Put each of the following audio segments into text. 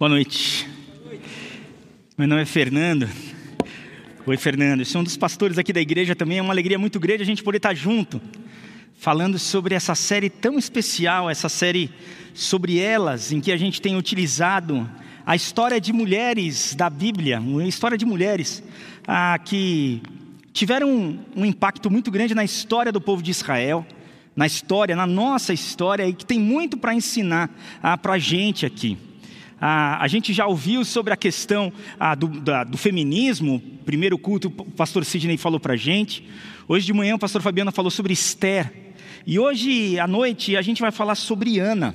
Boa noite. Meu nome é Fernando. Oi, Fernando. Eu sou um dos pastores aqui da igreja também. É uma alegria muito grande a gente poder estar junto, falando sobre essa série tão especial, essa série sobre elas, em que a gente tem utilizado a história de mulheres da Bíblia, uma história de mulheres ah, que tiveram um, um impacto muito grande na história do povo de Israel, na história, na nossa história, e que tem muito para ensinar ah, para a gente aqui. Ah, a gente já ouviu sobre a questão do, da, do, feminismo, primeiro culto o pastor Sidney falou para a gente. Hoje de manhã o pastor Fabiano falou sobre Esther. E hoje à noite a gente vai falar sobre Ana.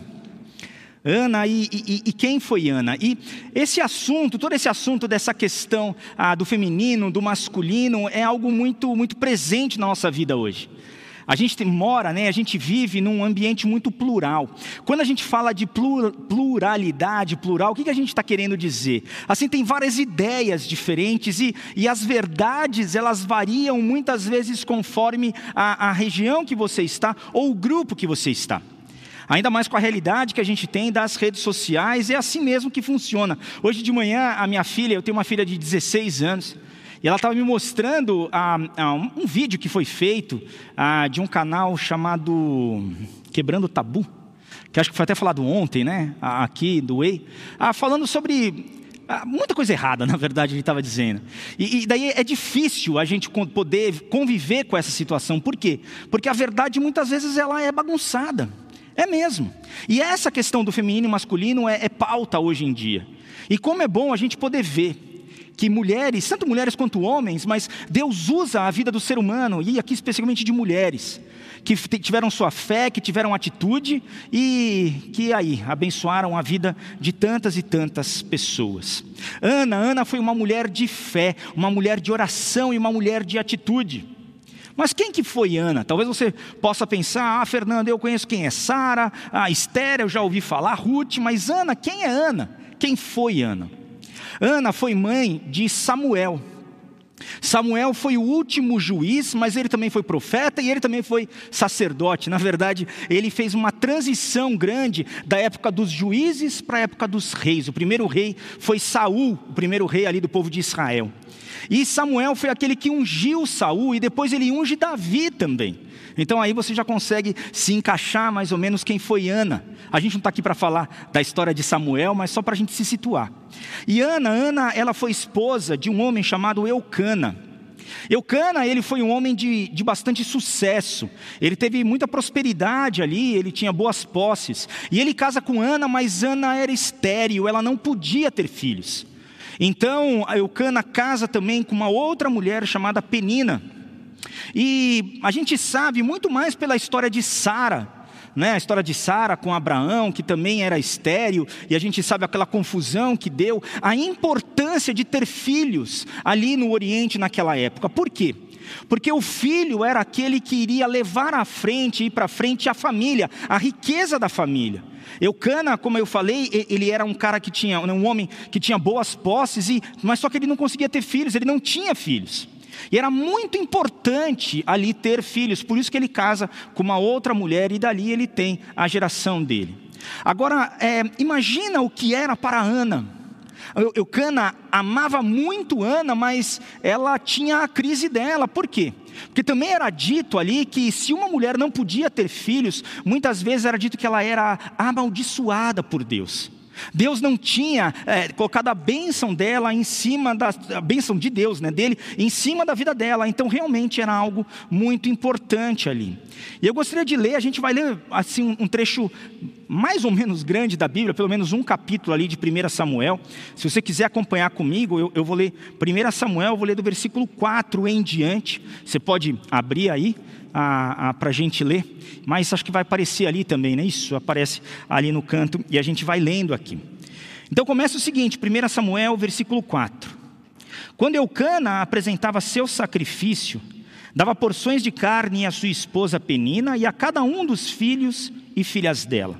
Ana e, e, e, quem foi Ana? E esse assunto, todo esse assunto dessa questão ah, do feminino, do masculino, é algo muito, muito presente na nossa vida hoje. A gente mora, né, a gente vive num ambiente muito plural. Quando a gente fala de pluralidade, plural, o que a gente está querendo dizer? Assim, tem várias ideias diferentes e, e as verdades, elas variam muitas vezes conforme a, a região que você está ou o grupo que você está. Ainda mais com a realidade que a gente tem das redes sociais, é assim mesmo que funciona. Hoje de manhã, a minha filha, eu tenho uma filha de 16 anos, e ela estava me mostrando ah, ah, um vídeo que foi feito ah, de um canal chamado Quebrando Tabu, que acho que foi até falado ontem, né? Aqui do Way, ah, falando sobre ah, muita coisa errada, na verdade, ele estava dizendo. E, e, daí é difícil a gente poder conviver com essa situação. Por quê? Porque a verdade muitas vezes ela é bagunçada. É mesmo. E essa questão do feminino e masculino é, é pauta hoje em dia. E como é bom a gente poder ver que mulheres, tanto mulheres quanto homens, mas Deus usa a vida do ser humano, e aqui especialmente de mulheres, que tiveram sua fé, que tiveram atitude e que aí abençoaram a vida de tantas e tantas pessoas. Ana, Ana foi uma mulher de fé, uma mulher de oração e uma mulher de atitude. Mas quem que foi Ana? Talvez você possa pensar, ah, Fernando, eu conheço quem é Sara, a Esther, eu já ouvi falar, Ruth, mas Ana, quem é Ana? Quem foi Ana? Ana foi mãe de Samuel. Samuel foi o último juiz, mas ele também foi profeta e ele também foi sacerdote. Na verdade, ele fez uma transição grande da época dos juízes para a época dos reis. O primeiro rei foi Saul, o primeiro rei ali do povo de Israel. E Samuel foi aquele que ungiu Saul e depois ele unge Davi também. Então aí você já consegue se encaixar mais ou menos quem foi Ana. A gente não está aqui para falar da história de Samuel, mas só para a gente se situar. E Ana, Ana, ela foi esposa de um homem chamado Eucana. Eucana, ele foi um homem de, de bastante sucesso, ele teve muita prosperidade ali, ele tinha boas posses, e ele casa com Ana, mas Ana era estéril, ela não podia ter filhos. Então, Eucana casa também com uma outra mulher chamada Penina, e a gente sabe muito mais pela história de Sara, né, a história de Sara com Abraão, que também era estéril, e a gente sabe aquela confusão que deu, a importância de ter filhos ali no Oriente naquela época. Por quê? Porque o filho era aquele que iria levar à frente, ir para frente a família, a riqueza da família. Eucana, como eu falei, ele era um cara que tinha, um homem que tinha boas posses, e, mas só que ele não conseguia ter filhos, ele não tinha filhos. E era muito importante ali ter filhos, por isso que ele casa com uma outra mulher e dali ele tem a geração dele. Agora, é, imagina o que era para Ana. Eucana amava muito Ana, mas ela tinha a crise dela. Por quê? Porque também era dito ali que se uma mulher não podia ter filhos, muitas vezes era dito que ela era amaldiçoada por Deus. Deus não tinha é, colocado a bênção dela em cima da a bênção de Deus, né, dele, em cima da vida dela. Então realmente era algo muito importante ali. E eu gostaria de ler, a gente vai ler assim um, trecho mais ou menos grande da Bíblia, pelo menos um capítulo ali de 1 Samuel. Se você quiser acompanhar comigo, eu, eu vou ler 1 Samuel, eu vou ler do versículo 4 em diante. Você pode abrir aí para a gente ler, mas acho que vai aparecer ali também, né? Isso aparece ali no canto e a gente vai lendo aqui. Então começa o seguinte, 1 Samuel, versículo 4. Quando Eucana apresentava seu sacrifício, dava porções de carne à sua esposa Penina e a cada um dos filhos e filhas dela.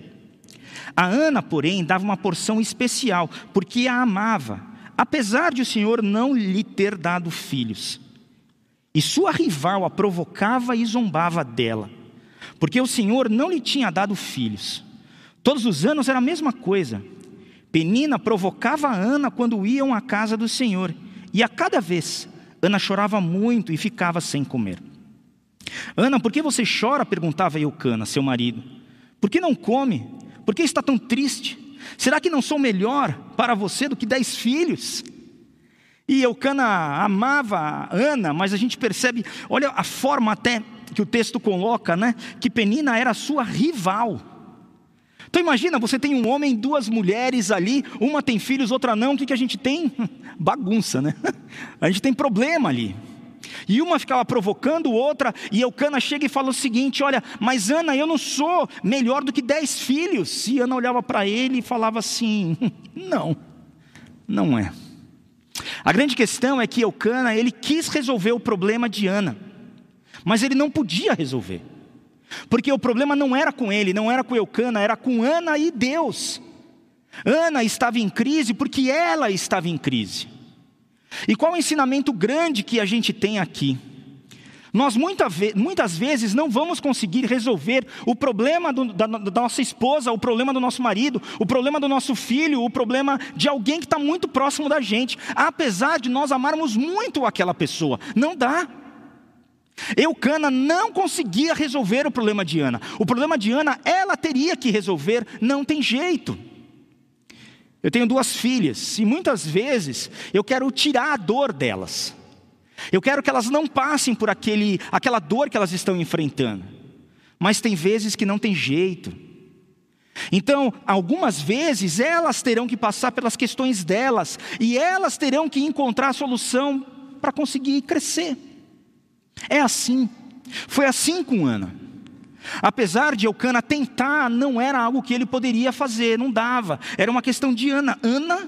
A Ana, porém, dava uma porção especial, porque a amava, apesar de o Senhor não lhe ter dado filhos. E sua rival a provocava e zombava dela, porque o Senhor não lhe tinha dado filhos. Todos os anos era a mesma coisa. Penina provocava Ana quando iam à casa do Senhor, e a cada vez Ana chorava muito e ficava sem comer. Ana, por que você chora? perguntava Eucana, seu marido. Por que não come? Por que está tão triste? Será que não sou melhor para você do que dez filhos? E Eucana amava Ana, mas a gente percebe, olha a forma até que o texto coloca, né? Que Penina era sua rival. Então imagina, você tem um homem, duas mulheres ali, uma tem filhos, outra não, o que, que a gente tem? Bagunça, né? A gente tem problema ali. E uma ficava provocando outra, e Eucana chega e fala o seguinte: Olha, mas Ana, eu não sou melhor do que dez filhos. E Ana olhava para ele e falava assim: Não, não é. A grande questão é que Eucana, ele quis resolver o problema de Ana, mas ele não podia resolver. Porque o problema não era com ele, não era com Eucana, era com Ana e Deus. Ana estava em crise porque ela estava em crise. E qual o ensinamento grande que a gente tem aqui? Nós muita ve muitas vezes não vamos conseguir resolver o problema do, da, da, nossa esposa, o problema do nosso marido, o problema do nosso filho, o problema de alguém que está muito próximo da gente, apesar de nós amarmos muito aquela pessoa. Não dá. Eucana não conseguia resolver o problema de Ana. O problema de Ana, ela teria que resolver, não tem jeito. Eu tenho duas filhas e muitas vezes eu quero tirar a dor delas. Eu quero que elas não passem por aquele, aquela dor que elas estão enfrentando. Mas tem vezes que não tem jeito. Então, algumas vezes elas terão que passar pelas questões delas e elas terão que encontrar a solução para conseguir crescer. É assim. Foi assim com Ana. Apesar de Eucana tentar, não era algo que ele poderia fazer, não dava. Era uma questão de Ana. Ana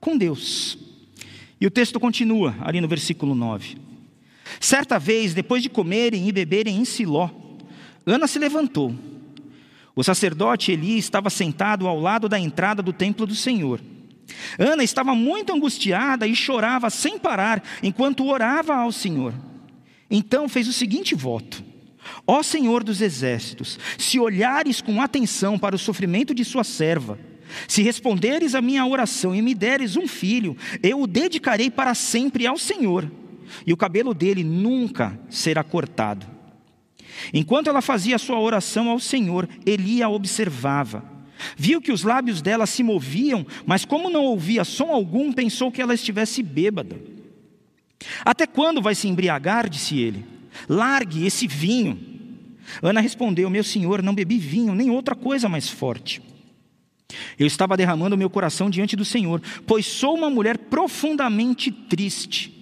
com Deus. E o texto continua, ali no versículo 9. Certa vez, depois de comerem e beberem em Siló, Ana se levantou. O sacerdote Eli estava sentado ao lado da entrada do templo do Senhor. Ana estava muito angustiada e chorava sem parar enquanto orava ao Senhor. Então fez o seguinte voto: Ó Senhor dos exércitos, se olhares com atenção para o sofrimento de sua serva, se responderes à minha oração e me deres um filho, eu o dedicarei para sempre ao Senhor, e o cabelo dele nunca será cortado. Enquanto ela fazia sua oração ao Senhor, Eli a observava. Viu que os lábios dela se moviam, mas como não ouvia som algum, pensou que ela estivesse bêbada. Até quando vai se embriagar? disse ele. Largue esse vinho. Ana respondeu: Meu senhor, não bebi vinho, nem outra coisa mais forte. Eu estava derramando meu coração diante do Senhor, pois sou uma mulher profundamente triste.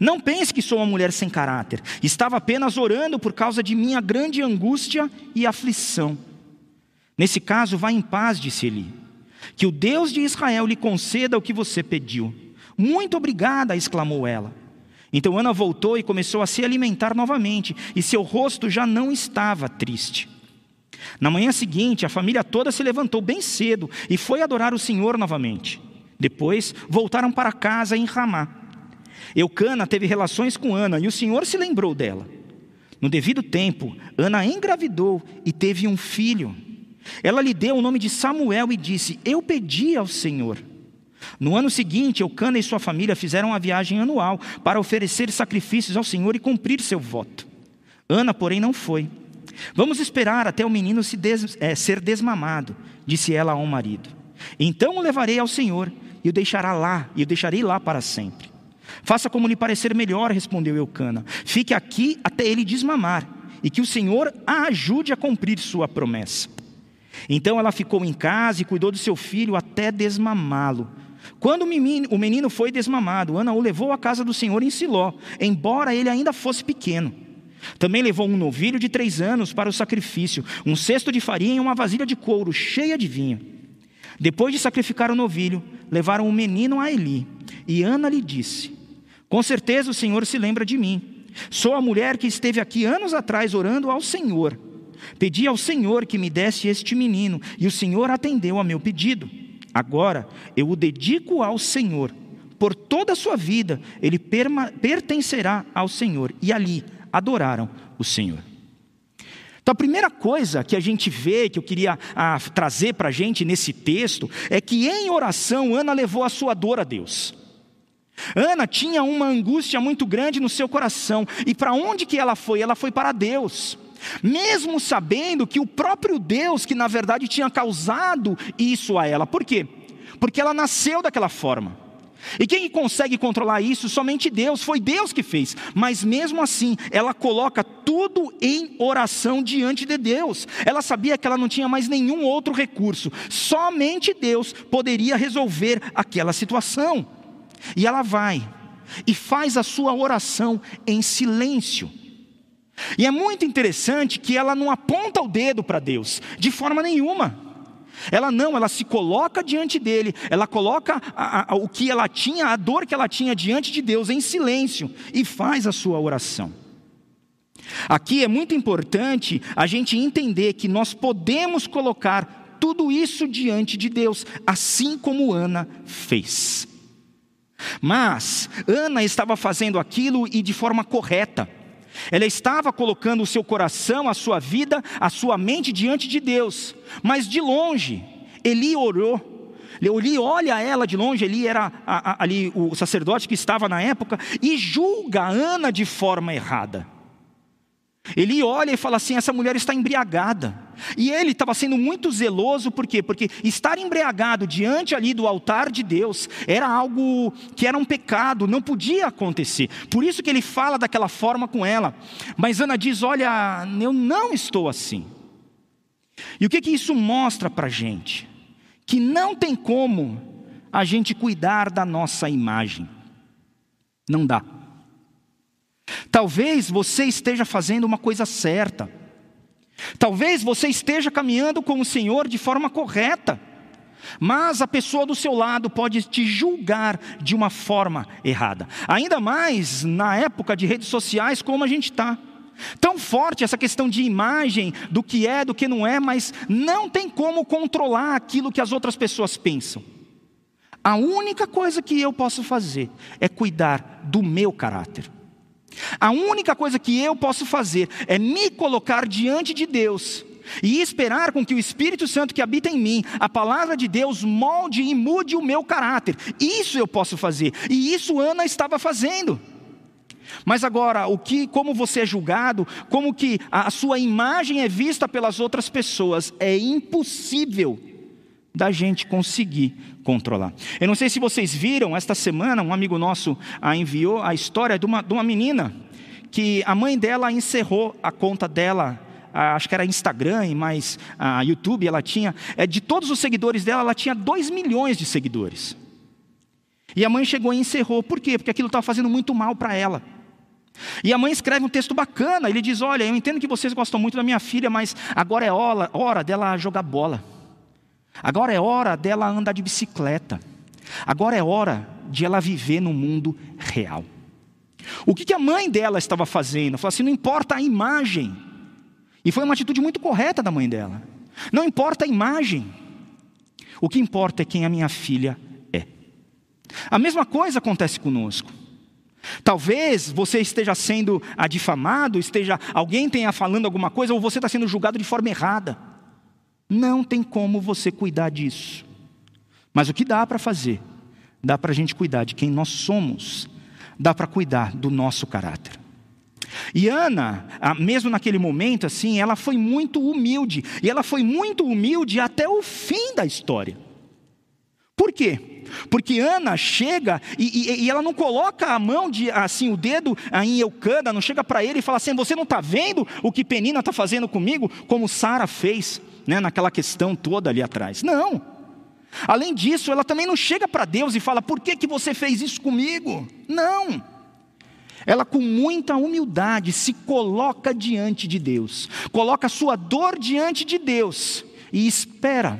Não pense que sou uma mulher sem caráter. Estava apenas orando por causa de minha grande angústia e aflição. Nesse caso, vá em paz, disse Eli. Que o Deus de Israel lhe conceda o que você pediu. Muito obrigada, exclamou ela. Então Ana voltou e começou a se alimentar novamente, e seu rosto já não estava triste. Na manhã seguinte, a família toda se levantou bem cedo e foi adorar o Senhor novamente. Depois, voltaram para casa em Ramá. Eucana teve relações com Ana e o Senhor se lembrou dela. No devido tempo, Ana engravidou e teve um filho. Ela lhe deu o nome de Samuel e disse: Eu pedi ao Senhor. No ano seguinte, Eucana e sua família fizeram uma viagem anual para oferecer sacrifícios ao Senhor e cumprir seu voto. Ana, porém, não foi. Vamos esperar até o menino se des, é, ser desmamado, disse ela ao marido. Então o levarei ao Senhor e o deixará lá, e o deixarei lá para sempre. Faça como lhe parecer melhor, respondeu Eucana. Fique aqui até ele desmamar, e que o Senhor a ajude a cumprir sua promessa. Então ela ficou em casa e cuidou do seu filho até desmamá-lo. Quando o menino foi desmamado, Ana o levou à casa do Senhor em Siló, embora ele ainda fosse pequeno. Também levou um novilho de três anos para o sacrifício, um cesto de farinha e uma vasilha de couro cheia de vinho. Depois de sacrificar o novilho, levaram o menino a Eli. E Ana lhe disse: Com certeza o Senhor se lembra de mim. Sou a mulher que esteve aqui anos atrás orando ao Senhor. Pedi ao Senhor que me desse este menino, e o Senhor atendeu a meu pedido. Agora eu o dedico ao Senhor. Por toda a sua vida, ele pertencerá ao Senhor. E ali adoraram o Senhor. Então, a primeira coisa que a gente vê, que eu queria ah, trazer para a gente nesse texto, é que em oração Ana levou a sua dor a Deus. Ana tinha uma angústia muito grande no seu coração, e para onde que ela foi? Ela foi para Deus. Mesmo sabendo que o próprio Deus, que na verdade tinha causado isso a ela. Por quê? Porque ela nasceu daquela forma. E quem consegue controlar isso? Somente Deus, foi Deus que fez. Mas mesmo assim, ela coloca tudo em oração diante de Deus. Ela sabia que ela não tinha mais nenhum outro recurso, somente Deus poderia resolver aquela situação. E ela vai e faz a sua oração em silêncio. E é muito interessante que ela não aponta o dedo para Deus, de forma nenhuma. Ela não, ela se coloca diante dele, ela coloca a, a, o que ela tinha, a dor que ela tinha diante de Deus em silêncio e faz a sua oração. Aqui é muito importante a gente entender que nós podemos colocar tudo isso diante de Deus, assim como Ana fez. Mas Ana estava fazendo aquilo e de forma correta. Ela estava colocando o seu coração, a sua vida, a sua mente diante de Deus. Mas de longe, Eli orou. Eli olha ela de longe, Eli era ali o sacerdote que estava na época, e julga Ana de forma errada. Ele olha e fala assim: essa mulher está embriagada. E ele estava sendo muito zeloso, por quê? Porque estar embriagado diante ali do altar de Deus era algo que era um pecado, não podia acontecer. Por isso que ele fala daquela forma com ela. Mas Ana diz: Olha, eu não estou assim. E o que, que isso mostra para a gente? Que não tem como a gente cuidar da nossa imagem. Não dá. Talvez você esteja fazendo uma coisa certa. Talvez você esteja caminhando com o Senhor de forma correta. Mas a pessoa do seu lado pode te julgar de uma forma errada. Ainda mais na época de redes sociais como a gente está. Tão forte essa questão de imagem, do que é, do que não é, mas não tem como controlar aquilo que as outras pessoas pensam. A única coisa que eu posso fazer é cuidar do meu caráter. A única coisa que eu posso fazer é me colocar diante de Deus e esperar com que o Espírito Santo que habita em mim, a palavra de Deus, molde e mude o meu caráter. Isso eu posso fazer. E isso Ana estava fazendo. Mas agora, o que, como você é julgado, como que a sua imagem é vista pelas outras pessoas, é impossível da gente conseguir controlar. Eu não sei se vocês viram, esta semana um amigo nosso a enviou a história de uma, de uma menina que a mãe dela encerrou a conta dela acho que era Instagram, mas a YouTube ela tinha, é, de todos os seguidores dela, ela tinha 2 milhões de seguidores. E a mãe chegou e encerrou. Por quê? Porque aquilo estava fazendo muito mal para ela. E a mãe escreve um texto bacana. Ele diz: Olha, eu entendo que vocês gostam muito da minha filha, mas agora é hora dela jogar bola. Agora é hora dela andar de bicicleta. Agora é hora de ela viver no mundo real. O que, a mãe dela estava fazendo? Falou assim: não importa a imagem. E foi uma atitude muito correta da mãe dela. Não importa a imagem. O que importa é quem a minha filha é. A mesma coisa acontece conosco. Talvez você esteja sendo difamado, esteja alguém tenha falando alguma coisa, ou você está sendo julgado de forma errada. Não tem como você cuidar disso. Mas o que dá para fazer? Dá para a gente cuidar de quem nós somos, dá para cuidar do nosso caráter. E Ana, mesmo naquele momento assim, ela foi muito humilde, e ela foi muito humilde até o fim da história. Por quê? Porque Ana chega e, e, e ela não coloca a mão de assim o dedo em Eucana, não chega para ele e fala assim: você não está vendo o que Penina está fazendo comigo, como Sara fez né, naquela questão toda ali atrás. Não. Além disso, ela também não chega para Deus e fala: por que, que você fez isso comigo? Não. Ela, com muita humildade, se coloca diante de Deus, coloca a sua dor diante de Deus e espera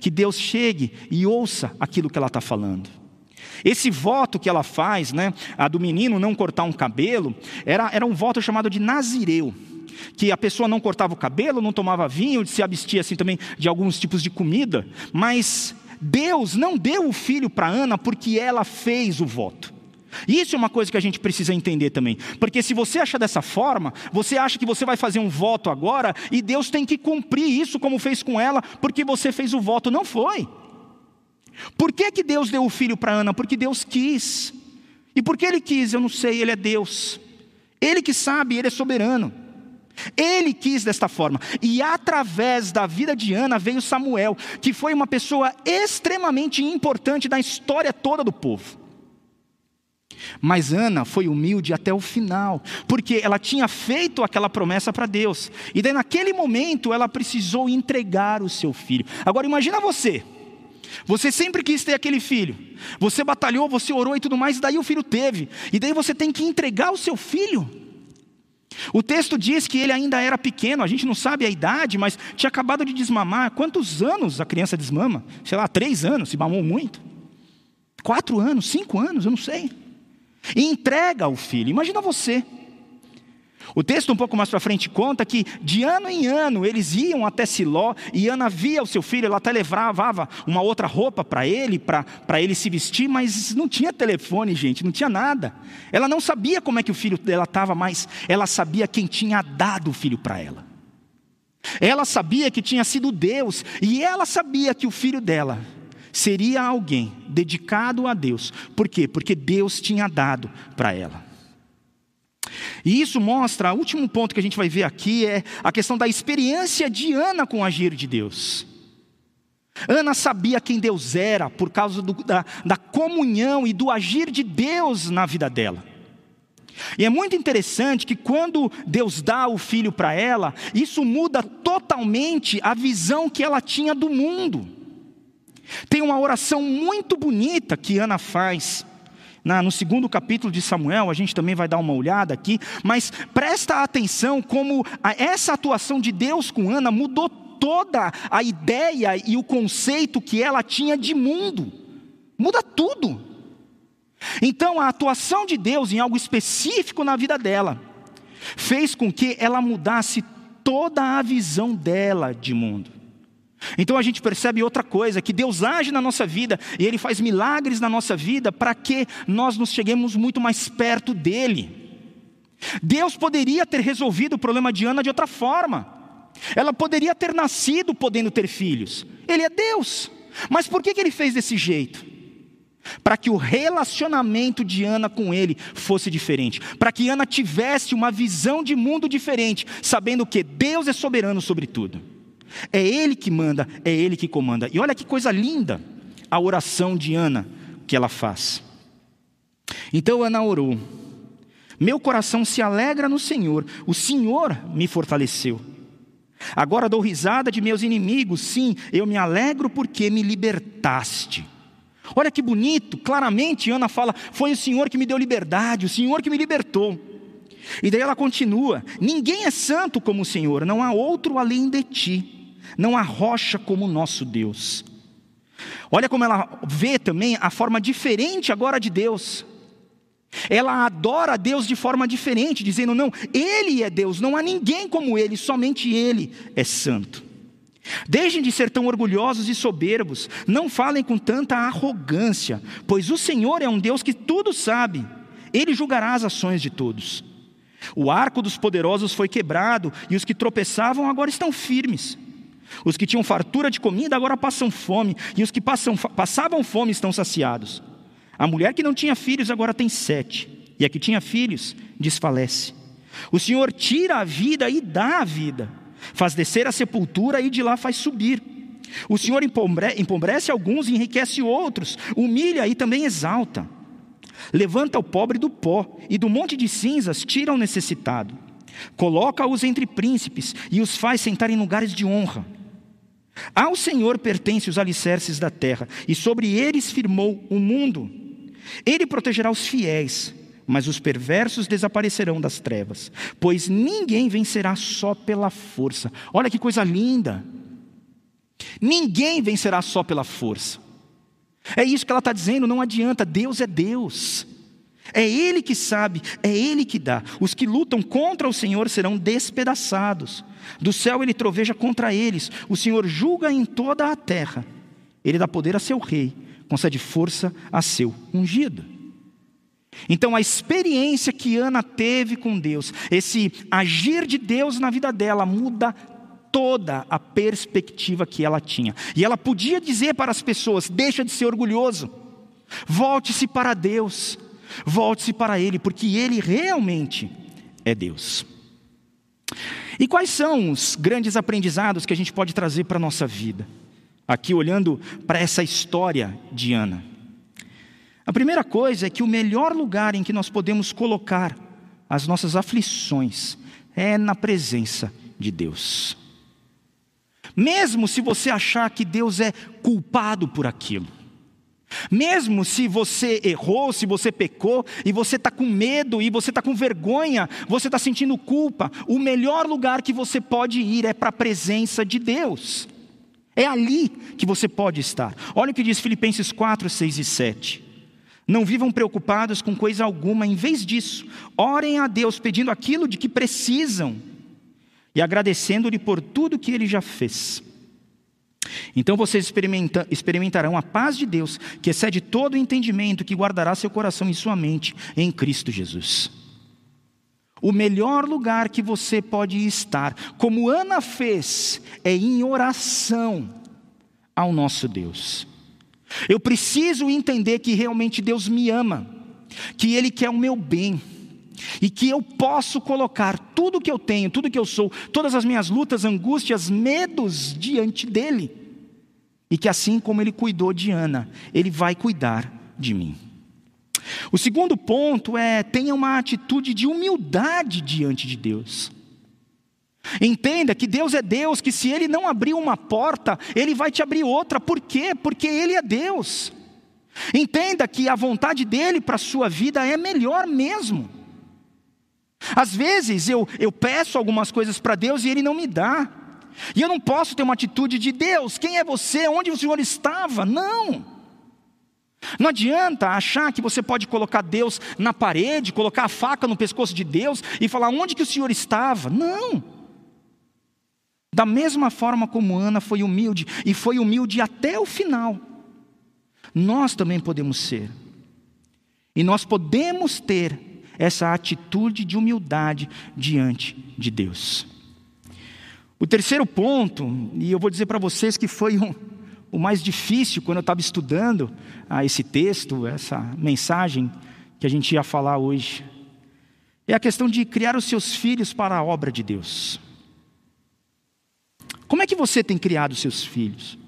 que Deus chegue e ouça aquilo que ela está falando. Esse voto que ela faz, né, a do menino não cortar um cabelo, era, era um voto chamado de Nazireu que a pessoa não cortava o cabelo, não tomava vinho, se abstia assim também de alguns tipos de comida, mas Deus não deu o filho para Ana porque ela fez o voto. Isso é uma coisa que a gente precisa entender também. Porque se você acha dessa forma, você acha que você vai fazer um voto agora e Deus tem que cumprir isso como fez com ela, porque você fez o voto. Não foi. Por que, que Deus deu o filho para Ana? Porque Deus quis. E por que ele quis? Eu não sei, ele é Deus. Ele que sabe, ele é soberano. Ele quis desta forma. E através da vida de Ana veio Samuel, que foi uma pessoa extremamente importante na história toda do povo. Mas Ana foi humilde até o final, porque ela tinha feito aquela promessa para Deus. E daí naquele momento ela precisou entregar o seu filho. Agora imagina você. Você sempre quis ter aquele filho. Você batalhou, você orou e tudo mais, e daí o filho teve. E daí você tem que entregar o seu filho. O texto diz que ele ainda era pequeno, a gente não sabe a idade, mas tinha acabado de desmamar. Quantos anos a criança desmama? Sei lá, três anos, se mamou muito. Quatro anos, cinco anos, eu não sei e entrega o filho. Imagina você. O texto um pouco mais para frente conta que de ano em ano eles iam até Siló e Ana via o seu filho, ela até levava uma outra roupa para ele, para ele se vestir, mas não tinha telefone, gente, não tinha nada. Ela não sabia como é que o filho dela estava, mas ela sabia quem tinha dado o filho para ela. Ela sabia que tinha sido Deus e ela sabia que o filho dela seria alguém dedicado a Deus. Por quê? Porque Deus tinha dado para ela. E isso mostra, o último ponto que a gente vai ver aqui é a questão da experiência de Ana com o agir de Deus. Ana sabia quem Deus era por causa do, da, da comunhão e do agir de Deus na vida dela. E é muito interessante que quando Deus dá o filho para ela, isso muda totalmente a visão que ela tinha do mundo. Tem uma oração muito bonita que Ana faz. Na, no segundo capítulo de Samuel, a gente também vai dar uma olhada aqui, mas presta atenção como a, essa atuação de Deus com Ana mudou toda a ideia e o conceito que ela tinha de mundo. Muda tudo. Então, a atuação de Deus em algo específico na vida dela fez com que ela mudasse toda a visão dela de mundo. Então a gente percebe outra coisa, que Deus age na nossa vida e Ele faz milagres na nossa vida para que nós nos cheguemos muito mais perto dEle. Deus poderia ter resolvido o problema de Ana de outra forma. Ela poderia ter nascido podendo ter filhos. Ele é Deus. Mas por que, que Ele fez desse jeito? Para que o relacionamento de Ana com Ele fosse diferente. Para que Ana tivesse uma visão de mundo diferente, sabendo que Deus é soberano sobre tudo. É Ele que manda, é Ele que comanda. E olha que coisa linda a oração de Ana que ela faz. Então Ana orou: Meu coração se alegra no Senhor, o Senhor me fortaleceu. Agora dou risada de meus inimigos, sim, eu me alegro porque me libertaste. Olha que bonito, claramente Ana fala: Foi o Senhor que me deu liberdade, o Senhor que me libertou. E daí ela continua: Ninguém é santo como o Senhor, não há outro além de ti. Não há rocha como o nosso Deus. Olha como ela vê também a forma diferente agora de Deus. Ela adora a Deus de forma diferente, dizendo: não, Ele é Deus, não há ninguém como Ele, somente Ele é santo. Deixem de ser tão orgulhosos e soberbos, não falem com tanta arrogância, pois o Senhor é um Deus que tudo sabe, Ele julgará as ações de todos. O arco dos poderosos foi quebrado e os que tropeçavam agora estão firmes. Os que tinham fartura de comida agora passam fome, e os que passam, passavam fome estão saciados. A mulher que não tinha filhos agora tem sete, e a que tinha filhos desfalece. O Senhor tira a vida e dá a vida, faz descer a sepultura e de lá faz subir. O Senhor empobrece alguns e enriquece outros, humilha e também exalta. Levanta o pobre do pó, e do monte de cinzas tira o necessitado. Coloca-os entre príncipes e os faz sentar em lugares de honra. Ao Senhor pertence os alicerces da terra, e sobre eles firmou o mundo. Ele protegerá os fiéis, mas os perversos desaparecerão das trevas, pois ninguém vencerá só pela força. Olha que coisa linda! Ninguém vencerá só pela força. É isso que ela está dizendo, não adianta, Deus é Deus. É Ele que sabe, é Ele que dá. Os que lutam contra o Senhor serão despedaçados. Do céu ele troveja contra eles. O Senhor julga em toda a terra. Ele dá poder a seu rei, concede força a seu ungido. Então, a experiência que Ana teve com Deus, esse agir de Deus na vida dela, muda toda a perspectiva que ela tinha. E ela podia dizer para as pessoas: deixa de ser orgulhoso, volte-se para Deus, volte-se para Ele, porque Ele realmente é Deus. E quais são os grandes aprendizados que a gente pode trazer para a nossa vida? Aqui olhando para essa história de Ana. A primeira coisa é que o melhor lugar em que nós podemos colocar as nossas aflições é na presença de Deus. Mesmo se você achar que Deus é culpado por aquilo, mesmo se você errou, se você pecou, e você está com medo, e você está com vergonha, você está sentindo culpa, o melhor lugar que você pode ir é para a presença de Deus. É ali que você pode estar. Olha o que diz Filipenses 4, 6 e 7. Não vivam preocupados com coisa alguma, em vez disso, orem a Deus pedindo aquilo de que precisam e agradecendo-lhe por tudo que ele já fez. Então vocês experimenta, experimentarão a paz de Deus, que excede todo o entendimento, que guardará seu coração e sua mente em Cristo Jesus. O melhor lugar que você pode estar, como Ana fez, é em oração ao nosso Deus. Eu preciso entender que realmente Deus me ama, que Ele quer o meu bem e que eu posso colocar tudo que eu tenho, tudo que eu sou, todas as minhas lutas, angústias, medos diante dele. E que assim como ele cuidou de Ana, ele vai cuidar de mim. O segundo ponto é tenha uma atitude de humildade diante de Deus. Entenda que Deus é Deus, que se Ele não abrir uma porta, Ele vai te abrir outra. Por quê? Porque Ele é Deus. Entenda que a vontade dele para a sua vida é melhor mesmo. Às vezes eu, eu peço algumas coisas para Deus e Ele não me dá. E eu não posso ter uma atitude de Deus, quem é você? Onde o Senhor estava? Não. Não adianta achar que você pode colocar Deus na parede, colocar a faca no pescoço de Deus e falar onde que o Senhor estava. Não. Da mesma forma como Ana foi humilde e foi humilde até o final, nós também podemos ser. E nós podemos ter essa atitude de humildade diante de Deus. O terceiro ponto, e eu vou dizer para vocês que foi um, o mais difícil quando eu estava estudando ah, esse texto, essa mensagem que a gente ia falar hoje, é a questão de criar os seus filhos para a obra de Deus. Como é que você tem criado os seus filhos?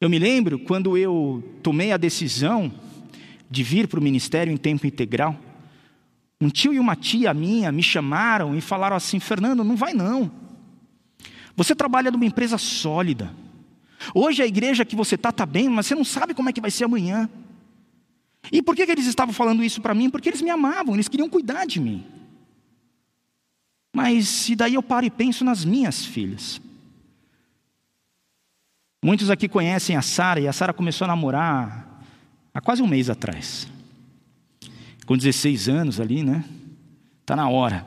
Eu me lembro quando eu tomei a decisão de vir para o ministério em tempo integral, um tio e uma tia minha me chamaram e falaram assim: Fernando, não vai não. Você trabalha numa empresa sólida. Hoje a igreja que você está está bem, mas você não sabe como é que vai ser amanhã. E por que, que eles estavam falando isso para mim? Porque eles me amavam, eles queriam cuidar de mim. Mas e daí eu paro e penso nas minhas filhas. Muitos aqui conhecem a Sara e a Sara começou a namorar há quase um mês atrás. Com 16 anos ali, né? Está na hora.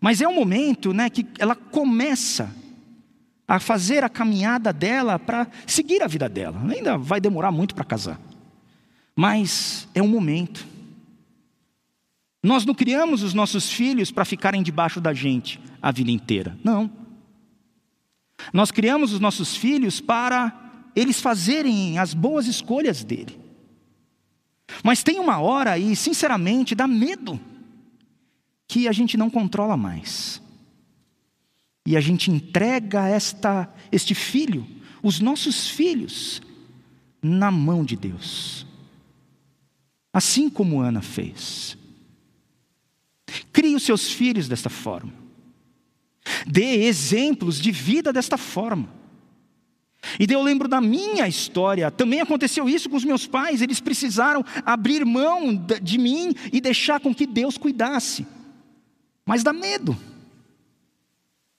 Mas é um momento né, que ela começa a fazer a caminhada dela para seguir a vida dela. Ainda vai demorar muito para casar. Mas é um momento. Nós não criamos os nossos filhos para ficarem debaixo da gente a vida inteira. Não. Nós criamos os nossos filhos para eles fazerem as boas escolhas dele. Mas tem uma hora e, sinceramente, dá medo que a gente não controla mais. E a gente entrega esta, este filho, os nossos filhos, na mão de Deus. Assim como Ana fez. Crie os seus filhos desta forma. Dê exemplos de vida desta forma. E daí eu lembro da minha história, também aconteceu isso com os meus pais, eles precisaram abrir mão de mim e deixar com que Deus cuidasse. Mas dá medo.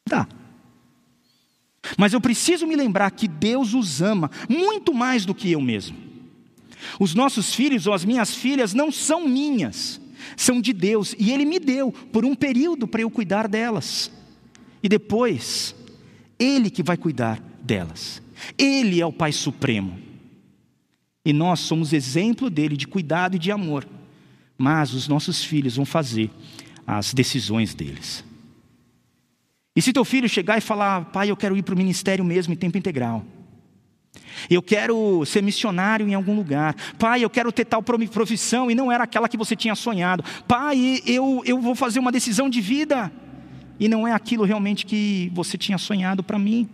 Dá. Mas eu preciso me lembrar que Deus os ama muito mais do que eu mesmo. Os nossos filhos ou as minhas filhas não são minhas, são de Deus, e Ele me deu por um período para eu cuidar delas. E depois, Ele que vai cuidar delas. Ele é o Pai Supremo. E nós somos exemplo dele de cuidado e de amor. Mas os nossos filhos vão fazer as decisões deles. E se teu filho chegar e falar, pai, eu quero ir para o ministério mesmo em tempo integral. Eu quero ser missionário em algum lugar. Pai, eu quero ter tal profissão e não era aquela que você tinha sonhado. Pai, eu, eu vou fazer uma decisão de vida e não é aquilo realmente que você tinha sonhado para mim.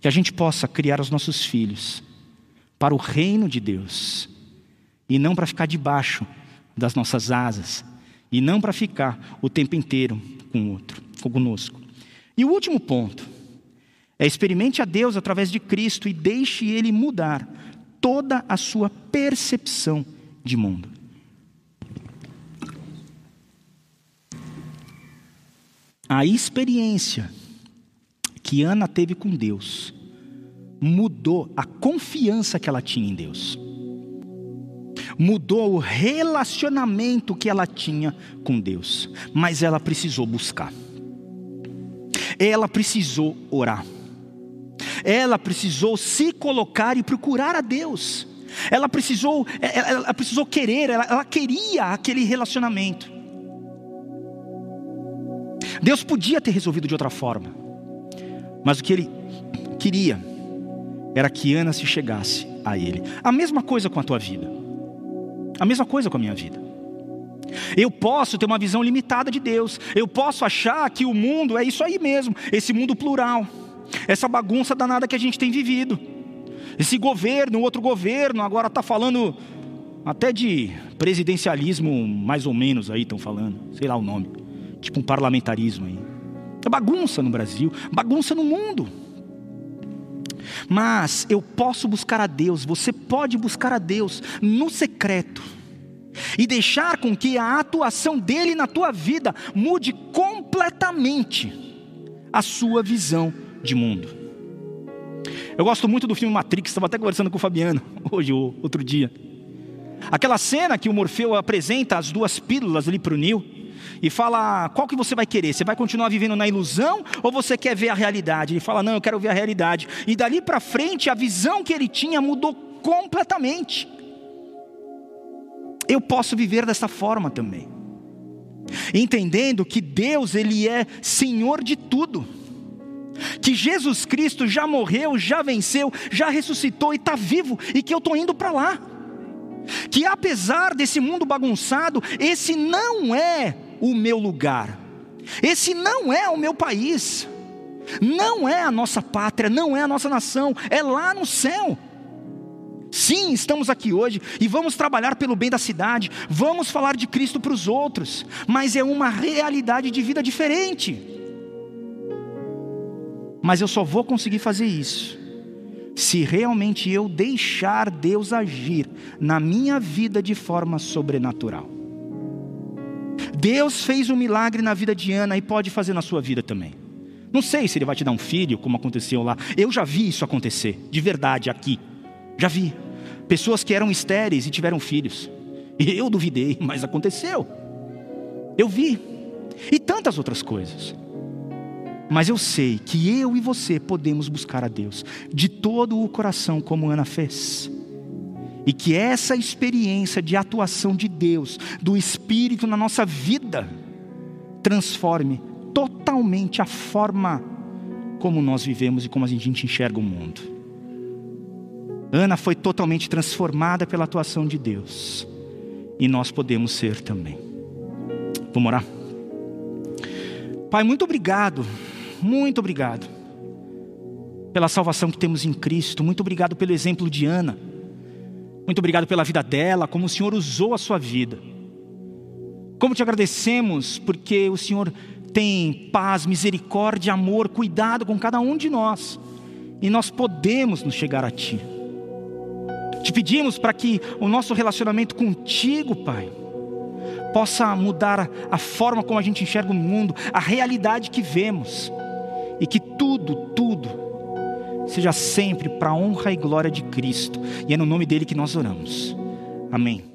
Que a gente possa criar os nossos filhos para o reino de Deus e não para ficar debaixo das nossas asas e não para ficar o tempo inteiro com o outro, conosco. E o último ponto é experimente a Deus através de Cristo e deixe Ele mudar toda a sua percepção de mundo. A experiência que Ana teve com Deus mudou a confiança que ela tinha em Deus. Mudou o relacionamento que ela tinha com Deus, mas ela precisou buscar. Ela precisou orar. Ela precisou se colocar e procurar a Deus. Ela precisou, ela, ela precisou querer, ela, ela queria aquele relacionamento. Deus podia ter resolvido de outra forma, mas o que ele queria era que Ana se chegasse a Ele. A mesma coisa com a tua vida, a mesma coisa com a minha vida. Eu posso ter uma visão limitada de Deus, eu posso achar que o mundo é isso aí mesmo, esse mundo plural essa bagunça danada que a gente tem vivido. Esse governo, outro governo, agora está falando até de presidencialismo, mais ou menos aí estão falando, sei lá o nome, tipo um parlamentarismo aí. É bagunça no Brasil, bagunça no mundo. Mas eu posso buscar a Deus, você pode buscar a Deus no secreto e deixar com que a atuação dele na tua vida mude completamente a sua visão de mundo. Eu gosto muito do filme Matrix, estava até conversando com o Fabiano hoje, outro dia. Aquela cena que o Morfeu apresenta as duas pílulas ali para o Neo e fala: qual que você vai querer? Você vai continuar vivendo na ilusão ou você quer ver a realidade? Ele fala: não, eu quero ver a realidade. E dali para frente a visão que ele tinha mudou completamente. Eu posso viver dessa forma também, entendendo que Deus ele é Senhor de tudo que Jesus Cristo já morreu, já venceu, já ressuscitou e está vivo e que eu estou indo para lá. Que apesar desse mundo bagunçado, esse não é o meu lugar, esse não é o meu país, não é a nossa pátria, não é a nossa nação, é lá no céu. Sim, estamos aqui hoje e vamos trabalhar pelo bem da cidade, vamos falar de Cristo para os outros, mas é uma realidade de vida diferente. Mas eu só vou conseguir fazer isso se realmente eu deixar Deus agir na minha vida de forma sobrenatural. Deus fez um milagre na vida de Ana e pode fazer na sua vida também. Não sei se ele vai te dar um filho, como aconteceu lá. Eu já vi isso acontecer, de verdade, aqui. Já vi. Pessoas que eram estéreis e tiveram filhos. E eu duvidei, mas aconteceu. Eu vi. E tantas outras coisas. Mas eu sei que eu e você podemos buscar a Deus de todo o coração, como Ana fez. E que essa experiência de atuação de Deus, do Espírito na nossa vida, transforme totalmente a forma como nós vivemos e como a gente enxerga o mundo. Ana foi totalmente transformada pela atuação de Deus. E nós podemos ser também. Vamos orar? Pai, muito obrigado muito obrigado pela salvação que temos em Cristo. Muito obrigado pelo exemplo de Ana. Muito obrigado pela vida dela, como o Senhor usou a sua vida. Como te agradecemos porque o Senhor tem paz, misericórdia, amor, cuidado com cada um de nós. E nós podemos nos chegar a Ti. Te pedimos para que o nosso relacionamento contigo, Pai, possa mudar a forma como a gente enxerga o mundo, a realidade que vemos e que tudo, tudo seja sempre para a honra e glória de Cristo. E é no nome dele que nós oramos. Amém.